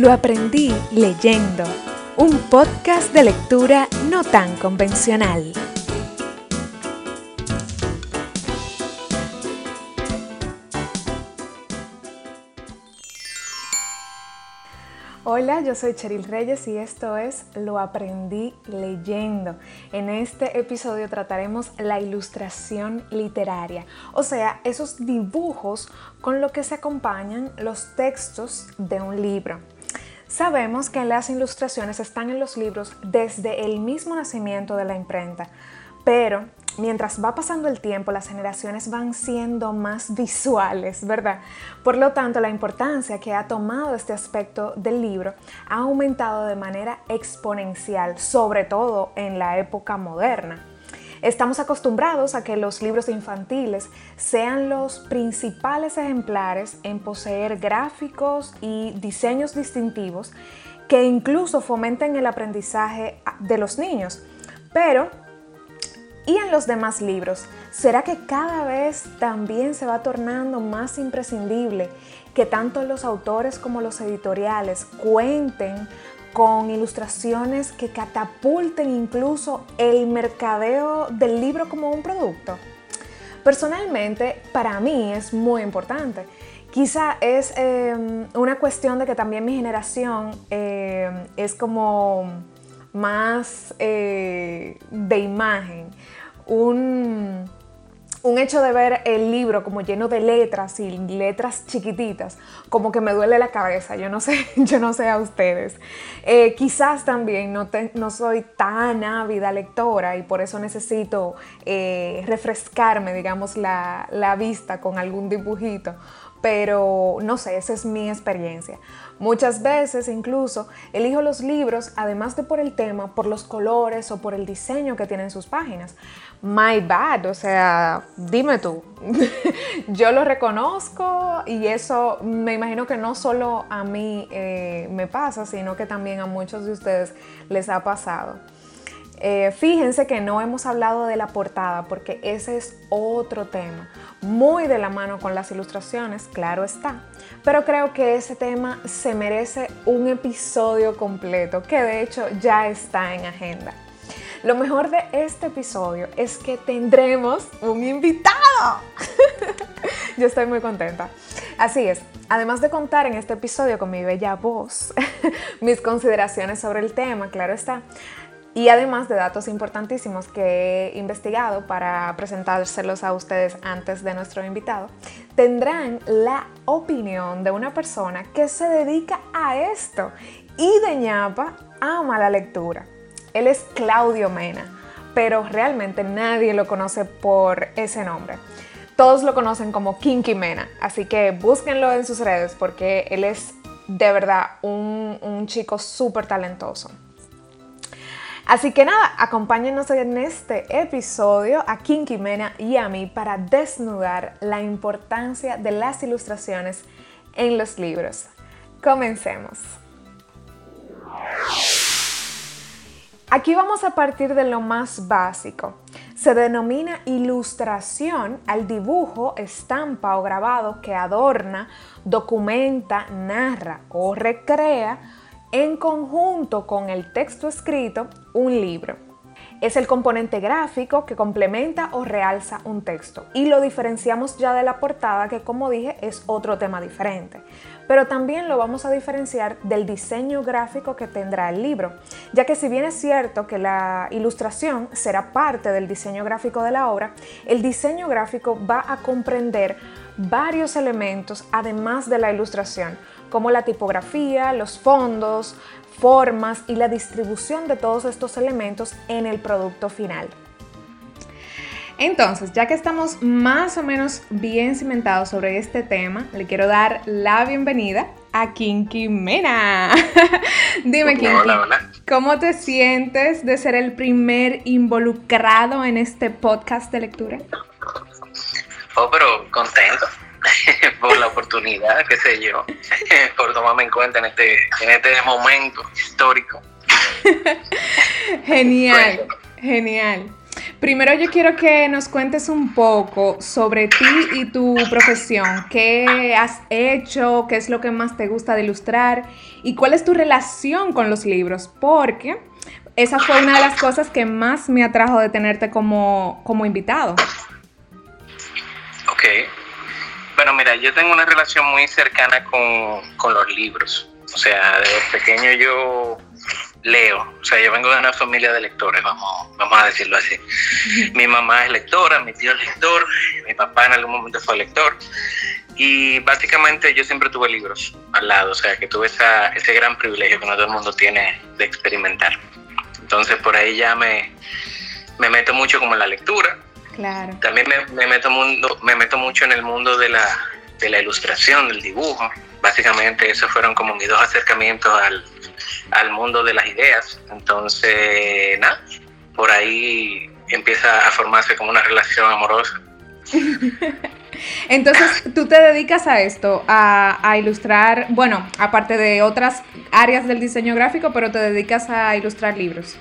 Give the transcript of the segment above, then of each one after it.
Lo aprendí leyendo, un podcast de lectura no tan convencional. Hola, yo soy Cheryl Reyes y esto es Lo aprendí leyendo. En este episodio trataremos la ilustración literaria, o sea, esos dibujos con lo que se acompañan los textos de un libro. Sabemos que las ilustraciones están en los libros desde el mismo nacimiento de la imprenta, pero mientras va pasando el tiempo, las generaciones van siendo más visuales, ¿verdad? Por lo tanto, la importancia que ha tomado este aspecto del libro ha aumentado de manera exponencial, sobre todo en la época moderna. Estamos acostumbrados a que los libros infantiles sean los principales ejemplares en poseer gráficos y diseños distintivos que incluso fomenten el aprendizaje de los niños. Pero y en los demás libros, ¿será que cada vez también se va tornando más imprescindible que tanto los autores como los editoriales cuenten con ilustraciones que catapulten incluso el mercadeo del libro como un producto? Personalmente, para mí es muy importante. Quizá es em, una cuestión de que también mi generación em, es como más eh, de imagen, un, un hecho de ver el libro como lleno de letras y letras chiquititas, como que me duele la cabeza, yo no sé, yo no sé a ustedes. Eh, quizás también no, no, soy tan ávida lectora y por eso necesito eh, refrescarme, digamos, la, la vista con algún dibujito, pero no sé, esa es mi experiencia. Muchas veces incluso elijo los libros, además de por el tema, por los colores o por el diseño que tienen sus páginas. My bad, o sea, dime tú. Yo lo reconozco y eso me imagino que no solo a mí eh, me pasa, sino que también a muchos de ustedes les ha pasado. Eh, fíjense que no hemos hablado de la portada porque ese es otro tema, muy de la mano con las ilustraciones, claro está, pero creo que ese tema se merece un episodio completo que de hecho ya está en agenda. Lo mejor de este episodio es que tendremos un invitado. Yo estoy muy contenta. Así es, además de contar en este episodio con mi bella voz, mis consideraciones sobre el tema, claro está, y además de datos importantísimos que he investigado para presentárselos a ustedes antes de nuestro invitado, tendrán la opinión de una persona que se dedica a esto y de ñapa ama la lectura. Él es Claudio Mena, pero realmente nadie lo conoce por ese nombre. Todos lo conocen como Kinky Mena, así que búsquenlo en sus redes porque él es de verdad un, un chico súper talentoso. Así que nada, acompáñenos en este episodio a Kinky Mena y a mí para desnudar la importancia de las ilustraciones en los libros. Comencemos. Aquí vamos a partir de lo más básico. Se denomina ilustración al dibujo, estampa o grabado que adorna, documenta, narra o recrea en conjunto con el texto escrito un libro. Es el componente gráfico que complementa o realza un texto y lo diferenciamos ya de la portada que como dije es otro tema diferente. Pero también lo vamos a diferenciar del diseño gráfico que tendrá el libro, ya que si bien es cierto que la ilustración será parte del diseño gráfico de la obra, el diseño gráfico va a comprender varios elementos además de la ilustración, como la tipografía, los fondos, formas y la distribución de todos estos elementos en el producto final. Entonces, ya que estamos más o menos bien cimentados sobre este tema, le quiero dar la bienvenida a Kinky Mena. Dime, Kinky, ¿cómo te sientes de ser el primer involucrado en este podcast de lectura? Oh, pero contento. por la oportunidad, qué sé yo, por tomarme en cuenta en este, en este momento histórico. genial, genial. Primero yo quiero que nos cuentes un poco sobre ti y tu profesión. ¿Qué has hecho? ¿Qué es lo que más te gusta de ilustrar? ¿Y cuál es tu relación con los libros? Porque esa fue una de las cosas que más me atrajo de tenerte como, como invitado. Ok. Bueno, mira, yo tengo una relación muy cercana con, con los libros. O sea, desde pequeño yo leo, o sea, yo vengo de una familia de lectores, vamos, vamos a decirlo así. Mi mamá es lectora, mi tío es lector, mi papá en algún momento fue lector. Y básicamente yo siempre tuve libros al lado, o sea, que tuve esa, ese gran privilegio que no todo el mundo tiene de experimentar. Entonces por ahí ya me, me meto mucho como en la lectura. Claro. También me, me meto, mundo, me meto mucho en el mundo de la, de la ilustración, del dibujo. Básicamente esos fueron como mis dos acercamientos al, al mundo de las ideas. Entonces, nada, por ahí empieza a formarse como una relación amorosa. Entonces, tú te dedicas a esto, a, a, ilustrar, bueno, aparte de otras áreas del diseño gráfico, pero te dedicas a ilustrar libros.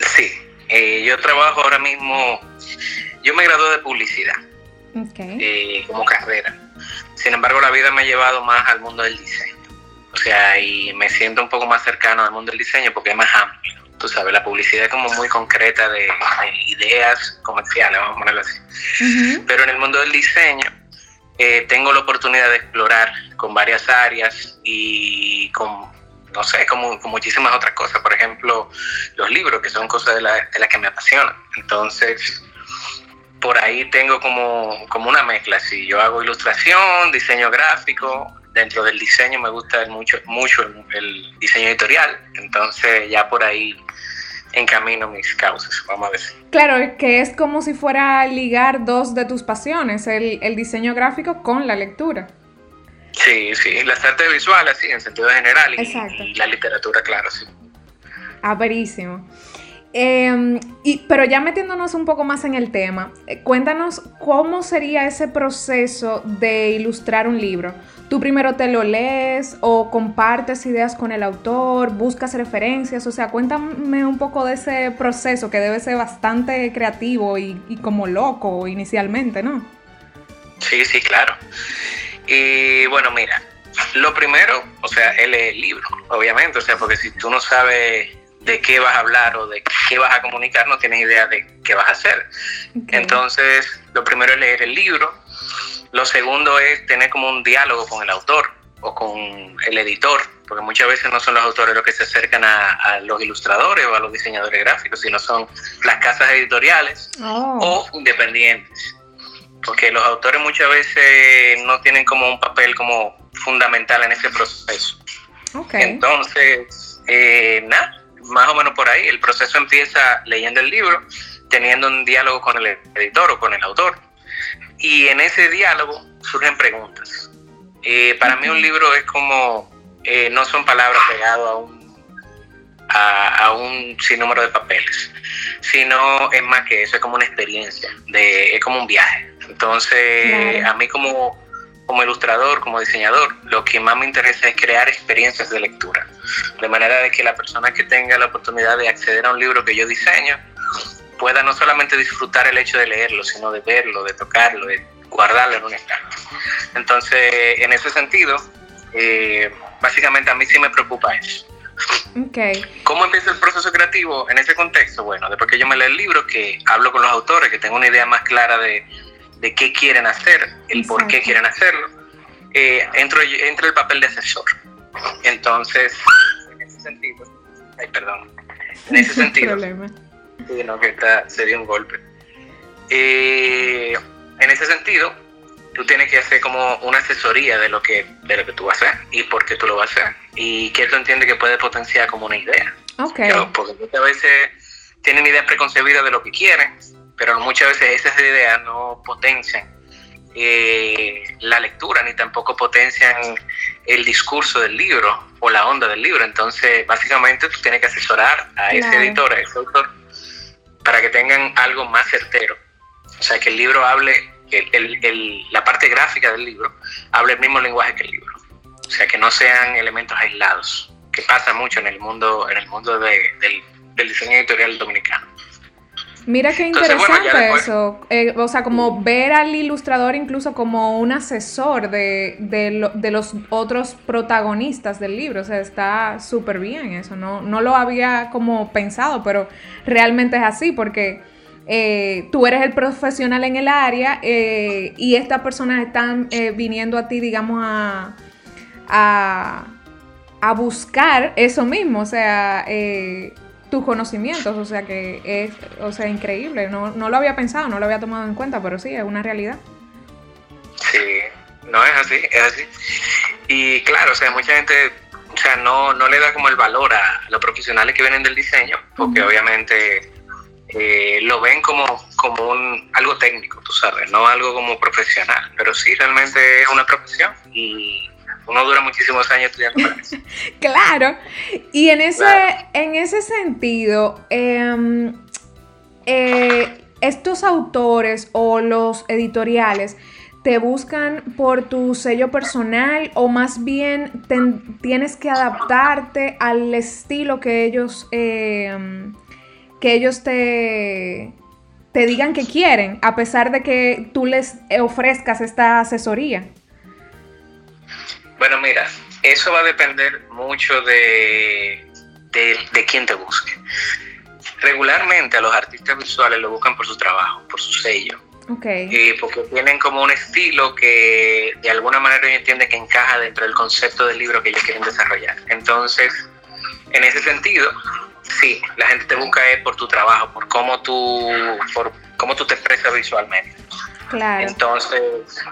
Sí, eh, yo trabajo ahora mismo, yo me gradué de publicidad okay. eh, como carrera. Sin embargo, la vida me ha llevado más al mundo del diseño. O sea, y me siento un poco más cercano al mundo del diseño porque es más amplio. Tú sabes, la publicidad es como muy concreta de, de ideas comerciales, vamos a ponerlo así. Uh -huh. Pero en el mundo del diseño eh, tengo la oportunidad de explorar con varias áreas y con, no sé, con, con muchísimas otras cosas. Por ejemplo, los libros, que son cosas de las de la que me apasionan. Entonces, por ahí tengo como, como una mezcla. Si yo hago ilustración, diseño gráfico, dentro del diseño me gusta mucho, mucho el, el, diseño editorial, entonces ya por ahí encamino mis causas, vamos a decir. Claro, que es como si fuera ligar dos de tus pasiones, el, el diseño gráfico con la lectura. Sí, sí, las artes visuales, sí, en sentido general, y, y la literatura, claro, sí. Ah, verísimo. Y, pero ya metiéndonos un poco más en el tema, eh, cuéntanos cómo sería ese proceso de ilustrar un libro. ¿Tú primero te lo lees o compartes ideas con el autor, buscas referencias? O sea, cuéntame un poco de ese proceso que debe ser bastante creativo y, como loco inicialmente, ¿no? Sí, sí, claro. Y bueno, mira, lo primero, o sea, él el libro, obviamente, o sea, porque si tú no sabes de qué vas a hablar o de qué vas a comunicar, no tienes idea de qué vas a hacer. Okay. Entonces, lo primero es leer el libro. Lo segundo es tener como un diálogo con el autor o con el editor, porque muchas veces no son los autores los que se acercan a, a los ilustradores o a los diseñadores gráficos, sino son las casas editoriales oh. o independientes. Porque los autores muchas veces no tienen como un papel como fundamental en ese proceso. Okay. Entonces, eh, nada, más o menos por ahí. El proceso empieza leyendo el libro, teniendo un diálogo con el editor o con el autor. Y en ese diálogo surgen preguntas. Eh, para mí un libro es como, eh, no son palabras pegadas a un, a, a, un sinnúmero de papeles, sino es más que eso, es como una experiencia, de, es como un viaje. Entonces, a mí como, como ilustrador, como diseñador, lo que más me interesa es crear experiencias de lectura, de manera de que la persona que tenga la oportunidad de acceder a un libro que yo diseño pueda no solamente disfrutar el hecho de leerlo, sino de verlo, de tocarlo, de guardarlo en un estante. Entonces, en ese sentido, eh, básicamente a mí sí me preocupa eso. Okay. ¿Cómo empieza el proceso creativo en ese contexto? Bueno, después que yo me leo el libro, que hablo con los autores, que tengo una idea más clara de, de qué quieren hacer, el Exacto. por qué quieren hacerlo, eh, entro, entro el papel de asesor. Entonces, en ese sentido, ay, perdón, en ese sentido, sí, no, que está, se dio un golpe. Eh, en ese sentido, tú tienes que hacer como una asesoría de lo que de lo que tú vas a hacer y por qué tú lo vas a hacer y qué tú entiendes que puede potenciar como una idea. Okay. Pero porque muchas veces tienen ideas preconcebidas de lo que quieren, pero muchas veces esas ideas no potencian eh, la lectura ni tampoco potencian el discurso del libro o la onda del libro. Entonces, básicamente tú tienes que asesorar a ese claro. editor, a ese autor, para que tengan algo más certero. O sea, que el libro hable, el, el, el, la parte gráfica del libro hable el mismo lenguaje que el libro. O sea, que no sean elementos aislados, que pasa mucho en el mundo, en el mundo de, del, del diseño editorial dominicano. Mira qué interesante eso. Eh, o sea, como ver al ilustrador incluso como un asesor de, de, los otros protagonistas del libro. O sea, está súper bien eso. No, no lo había como pensado, pero realmente es así porque eh, tú eres el profesional en el área eh, y estas personas están viniendo a ti, digamos, a, a, a buscar eso mismo. O sea, tus conocimientos, o sea que es, o sea, increíble, no, no lo había pensado, no lo había tomado en cuenta, pero sí, es una realidad. Sí, no es así, es así. Y claro, o sea, mucha gente, o sea, no, no le da como el valor a los profesionales que vienen del diseño, porque obviamente eh, lo ven como, como un, algo técnico, tú sabes, no algo como profesional, pero sí, realmente es una profesión y uno dura muchísimos años estudiando para eso. claro. Y en ese, en ese sentido, em, eh, estos autores o los editoriales te buscan por tu sello personal o más bien tienes que adaptarte al estilo que ellos em, que ellos te, te digan que quieren, a pesar de que tú les ofrezcas esta asesoría. Bueno, mira, eso va a depender mucho de, de, quién te busque. Regularmente a los artistas visuales lo buscan por su trabajo, por su sello. Okay. Y porque tienen como un estilo que de alguna manera ellos entienden que encaja dentro del concepto del libro que ellos quieren desarrollar. Entonces, en ese sentido, sí, la gente te busca por tu trabajo, por cómo tú, por cómo tú te expresas visualmente. Claro. Entonces.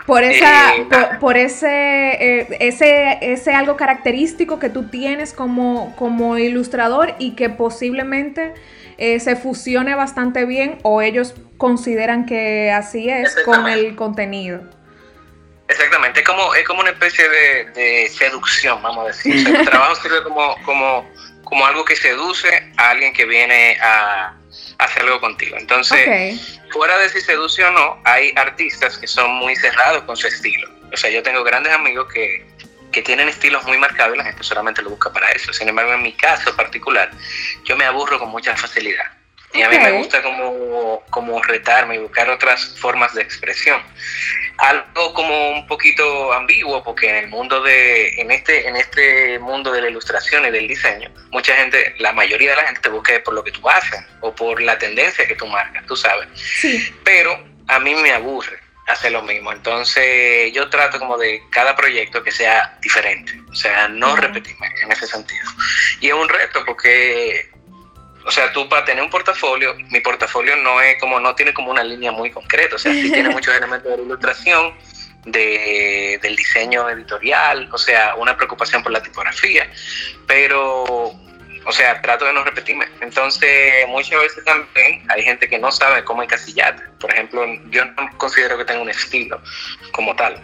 Por esa, eh, por, ese, eh, ese, ese algo característico que tú tienes como, como ilustrador y que posiblemente eh, se fusione bastante bien o ellos consideran que así es con el contenido. Exactamente, es como, es como una especie de, seducción, vamos a decir. el trabajo sirve como, como, como algo que seduce a alguien que viene a hacer algo contigo. Entonces, fuera de si seduce o no, hay artistas que son muy cerrados con su estilo. O sea, yo tengo grandes amigos que, que tienen estilos muy marcados y la gente solamente lo busca para eso. Sin embargo, en mi caso particular, yo me aburro con mucha facilidad. Y a mí me gusta como, como retarme y buscar otras formas de expresión. Algo como un poquito ambiguo, porque en el mundo de, en este, en este mundo de la ilustración y del diseño, mucha gente, la mayoría de la gente te busca por lo que tú haces o por la tendencia que tú marcas, tú sabes. Sí. Pero a mí me aburre hacer lo mismo. Entonces yo trato como de cada proyecto que sea diferente, o sea, no repetirme en ese sentido. Y es un reto porque o sea, tú para tener un portafolio, mi portafolio no es como, no tiene como una línea muy concreta, o sea, sí tiene muchos elementos de ilustración, de, del diseño editorial, o sea, una preocupación por la tipografía, pero, o sea, trato de no repetirme. Entonces, muchas veces también hay gente que no sabe cómo encasillarte. Por ejemplo, yo no considero que tenga un estilo como tal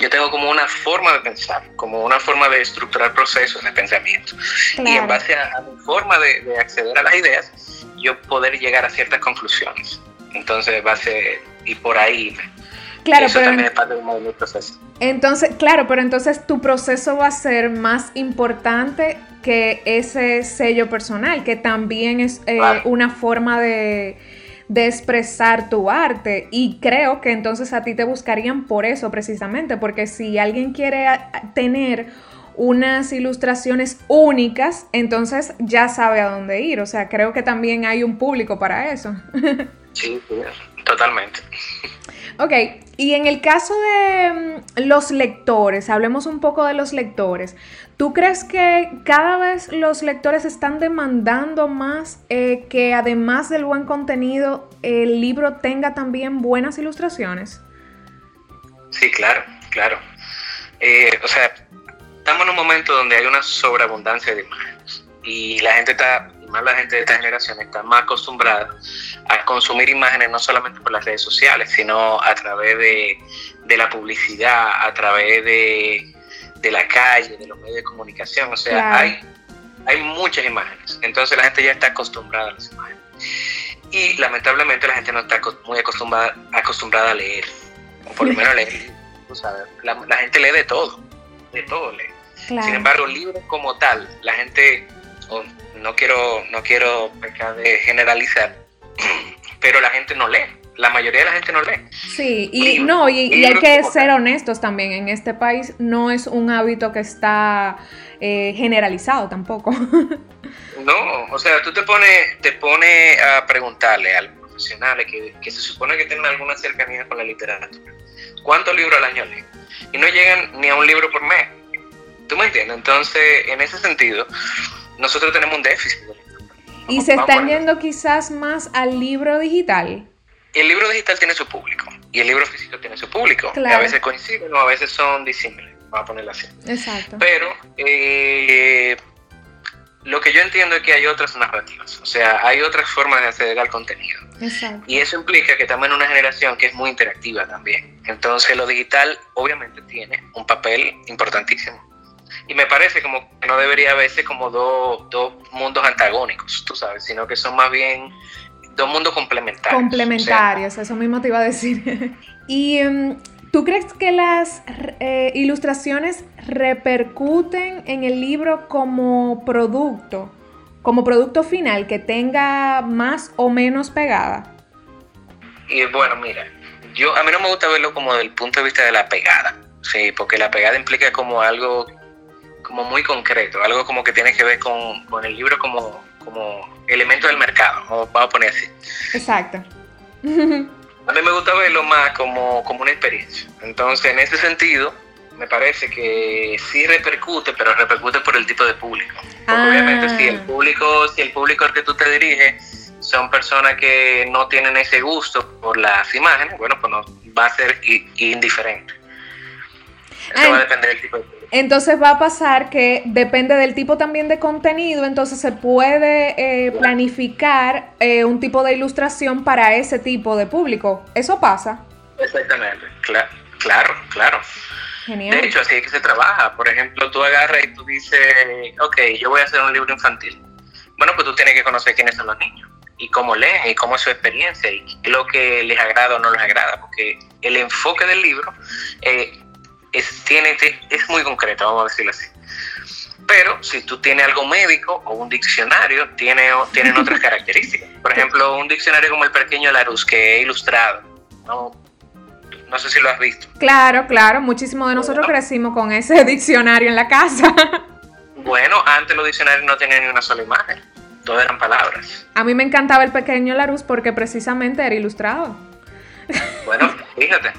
yo tengo como una forma de pensar, como una forma de estructurar procesos de pensamiento. Y en base a, mi forma de, acceder a las ideas, yo poder llegar a ciertas conclusiones. Entonces, base y por ahí. Claro, eso también es parte del proceso. Entonces, claro, pero entonces tu proceso va a ser más importante que ese sello personal, que también es eh, una forma de de expresar tu arte. Y creo que entonces a ti te buscarían por eso precisamente, porque si alguien quiere tener unas ilustraciones únicas, entonces ya sabe a dónde ir. O sea, creo que también hay un público para eso. Sí, totalmente. Ok, y en el caso de mm, los lectores, hablemos un poco de los lectores. ¿Tú crees que cada vez los lectores están demandando más eh, que además del buen contenido, el libro tenga también buenas ilustraciones? Sí, claro, claro. Eh, o sea, estamos en un momento donde hay una sobreabundancia de imágenes y la gente está, más la gente de esta generación está más acostumbrada a consumir imágenes no solamente por las redes sociales, sino a través de, de la publicidad, a través de de la calle, de los medios de comunicación. O sea, hay, hay muchas imágenes. Entonces la gente ya está acostumbrada a las imágenes. Y lamentablemente la gente no está muy acostumbrada, acostumbrada a leer. O por lo menos leer. la, gente lee de todo. De todo lee. Sin embargo, libros como tal, la gente, no quiero, no quiero pecar de generalizar, pero la gente no lee. La mayoría de la gente no lee. Sí, y no, y, hay que ser honestos también. En este país no es un hábito que está eh, generalizado tampoco. no, o sea, tú te pones, te pones a preguntarle a los profesionales que, que se supone que tienen alguna cercanía con la literatura. ¿Cuántos libros al año leen? Y no llegan ni a un libro por mes. ¿Tú me entiendes? Entonces, en ese sentido, nosotros tenemos un déficit. ¿Y se están yendo quizás más al libro digital? El libro digital tiene su público y el libro físico tiene su público. A veces coinciden o a veces son disímiles, vamos a ponerlo así. Exacto. Pero eh, lo que yo entiendo es que hay otras narrativas, o sea, hay otras formas de acceder al contenido. Exacto. Y eso implica que estamos en una generación que es muy interactiva también. Entonces lo digital obviamente tiene un papel importantísimo. Y me parece como que no debería verse como dos, dos mundos antagónicos, tú sabes, sino que son más bien dos mundos complementarios. Complementarios, eso mismo te iba a decir. y em, ¿tú crees que las eh, ilustraciones repercuten en el libro como producto, como producto final, que tenga más o menos pegada? Y bueno, mira, yo a mí no me gusta verlo como del punto de vista de la pegada, sí, porque la pegada implica como algo como muy concreto, algo como que tiene que ver con, con el libro como, como elemento del mercado, vamos a poner así. Exacto. A mí me gusta verlo más como, como una experiencia. Entonces, en ese sentido, me parece que sí repercute, pero repercute por el tipo de público. Porque obviamente si el ah. público, si el público al que tú te diriges son personas que no tienen ese gusto por las imágenes, bueno, pues no, va a ser indiferente. Eso va a depender del tipo de público. Entonces va a pasar que depende del tipo también de contenido, entonces se puede eh, planificar eh, un tipo de ilustración para ese tipo de público. ¿Eso pasa? Exactamente, claro, claro, claro. Genial. De hecho, así es que se trabaja. Por ejemplo, tú agarras y tú dices, ok, yo voy a hacer un libro infantil. Bueno, pues tú tienes que conocer quiénes son los niños y cómo leen y cómo es su experiencia y lo que les agrada o no les agrada, porque el enfoque del libro eh, es, tiene, es muy concreta, vamos a decirlo así. Pero si tú tienes algo médico o un diccionario, tiene, tienen otras características. Por ejemplo, un diccionario como el Pequeño Larus, que he ilustrado. No, no sé si lo has visto. Claro, claro. Muchísimos de nosotros crecimos con ese diccionario en la casa. Bueno, antes los diccionarios no tenían ni una sola imagen. Todo eran palabras. A mí me encantaba el Pequeño Larus porque precisamente era ilustrado. Bueno, fíjate.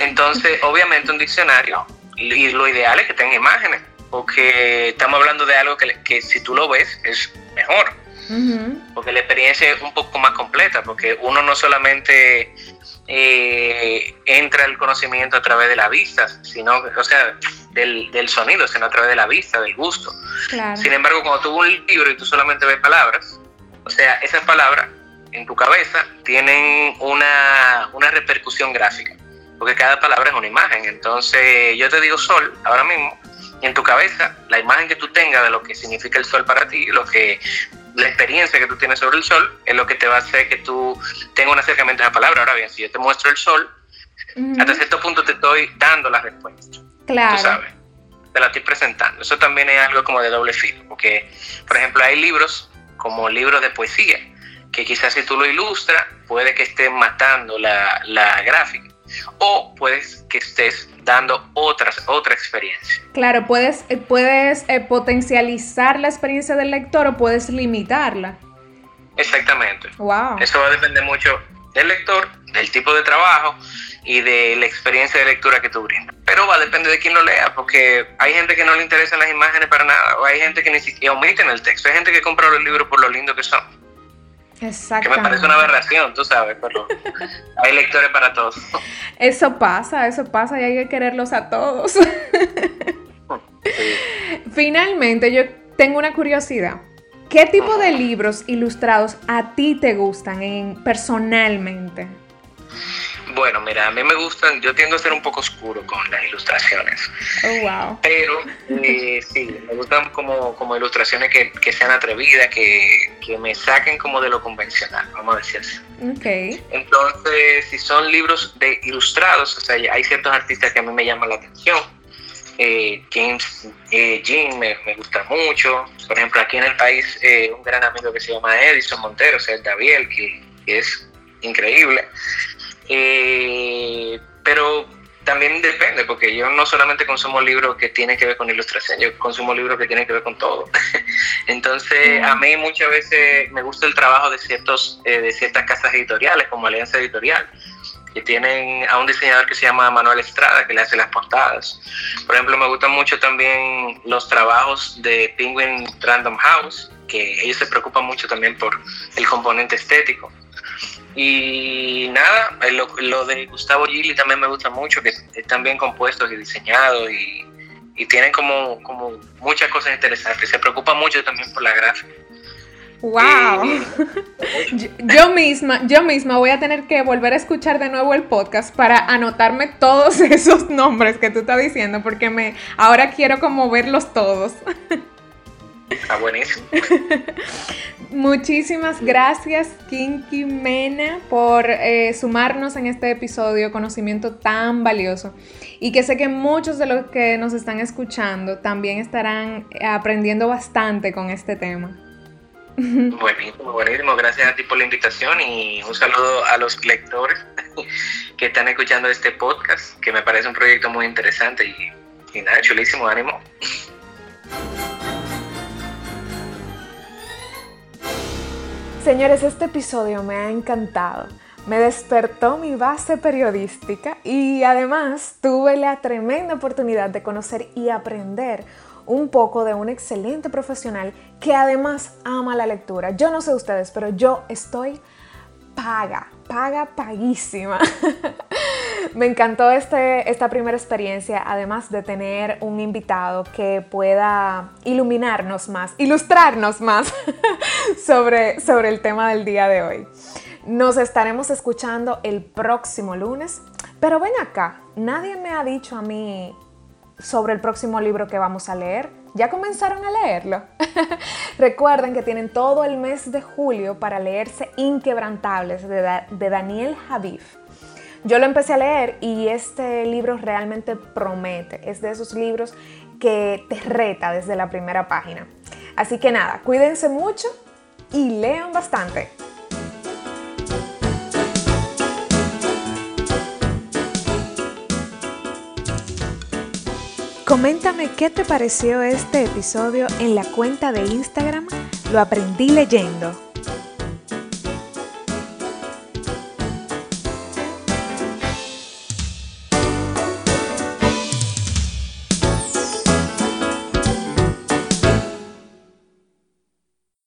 Entonces, obviamente un diccionario, y lo ideal es que tenga imágenes, porque estamos hablando de algo que, que si tú lo ves es mejor. Porque la experiencia es un poco más completa, porque uno no solamente eh, entra el conocimiento a través de la vista, sino, o sea, del, del sonido, sino a través de la vista, del gusto. Sin embargo, cuando tú ves un libro y tú solamente ves palabras, o sea, esas palabras en tu cabeza tienen una, repercusión gráfica, porque cada palabra es una imagen. Entonces, yo te digo sol ahora mismo, y en tu cabeza, la imagen que tú tengas de lo que significa el sol para ti, lo que la experiencia que tú tienes sobre el sol, es lo que te va a hacer que tú tengas un acercamiento a la palabra. Ahora bien, si yo te muestro el sol, hasta cierto punto te estoy dando la respuesta. Claro. Tú sabes, te la estoy presentando. Eso también es algo como de doble filo, porque, por ejemplo, hay libros como libros de poesía, que quizás si tú lo ilustras, puede que estés matando la, la gráfica o puedes que estés dando otras, otra experiencia. Claro, puedes, eh, puedes eh, potencializar la experiencia del lector o puedes limitarla. Exactamente. Wow. Eso va a depender mucho del lector, del tipo de trabajo y de la experiencia de lectura que tú brindas. Pero va a depender de quién lo lea, porque hay gente que no le interesan las imágenes para nada, o hay gente que ni siquiera omiten el texto, hay gente que compra los libros por lo lindo que son. Que me parece una aberración, tú sabes, pero hay lectores para todos. Eso pasa, eso pasa y hay que quererlos a todos. Finalmente, yo tengo una curiosidad. ¿Qué tipo de libros ilustrados a ti te gustan en, personalmente? Bueno, mira, a mí me gustan, yo tiendo a ser un poco oscuro con las ilustraciones. Oh, wow. Pero eh, sí, me gustan como, como ilustraciones que, que sean atrevidas, que, que, me saquen como de lo convencional, vamos a decir así. Okay. Entonces, si son libros de ilustrados, o sea, hay ciertos artistas que a mí me llaman la atención. Eh, James eh, Jean me, me, gusta mucho. Por ejemplo, aquí en el país, eh, un gran amigo que se llama Edison Montero, o sea, David, que, que es increíble. Eh, pero también depende, porque yo no solamente consumo libros que tienen que ver con ilustración, yo consumo libros que tienen que ver con todo. Entonces, a mí muchas veces me gusta el trabajo de, ciertos, eh, de ciertas casas editoriales, como Alianza Editorial, que tienen a un diseñador que se llama Manuel Estrada, que le hace las portadas. Por ejemplo, me gustan mucho también los trabajos de Penguin Random House, que ellos se preocupan mucho también por el componente estético. Y nada, eh, lo, de Gustavo Gili también me gusta mucho, que están bien compuestos y diseñados y, tienen como, como muchas cosas interesantes. Se preocupa mucho también por la gráfica. ¡Wow! yo, misma, yo misma voy a tener que volver a escuchar de nuevo el podcast para anotarme todos esos nombres que tú estás diciendo, porque me ahora quiero como verlos todos. Está buenísimo. Muchísimas gracias, Kinky Mena, por eh, sumarnos en este episodio conocimiento tan valioso. Y que sé que muchos de los que nos están escuchando también estarán aprendiendo bastante con este tema. Buenísimo, buenísimo. Gracias a ti por la invitación y un saludo a los lectores que están escuchando este podcast, que me parece un proyecto muy interesante y, y nada, chulísimo, ánimo. Señores, este episodio me ha encantado. Me despertó mi base periodística y además tuve la tremenda oportunidad de conocer y aprender un poco de un excelente profesional que además ama la lectura. Yo no sé ustedes, pero yo estoy paga, paga, paguísima. Me encantó este, esta primera experiencia, además de tener un invitado que pueda iluminarnos más, ilustrarnos más sobre, sobre el tema del día de hoy. Nos estaremos escuchando el próximo lunes, pero ven acá, nadie me ha dicho a mí sobre el próximo libro que vamos a leer. ¿Ya comenzaron a leerlo? Recuerden que tienen todo el mes de julio para leerse Inquebrantables de, de Daniel Javif. Yo lo empecé a leer y este libro realmente promete. Es de esos libros que te reta desde la primera página. Así que nada, cuídense mucho y lean bastante. Coméntame qué te pareció este episodio en la cuenta de Instagram Lo aprendí leyendo.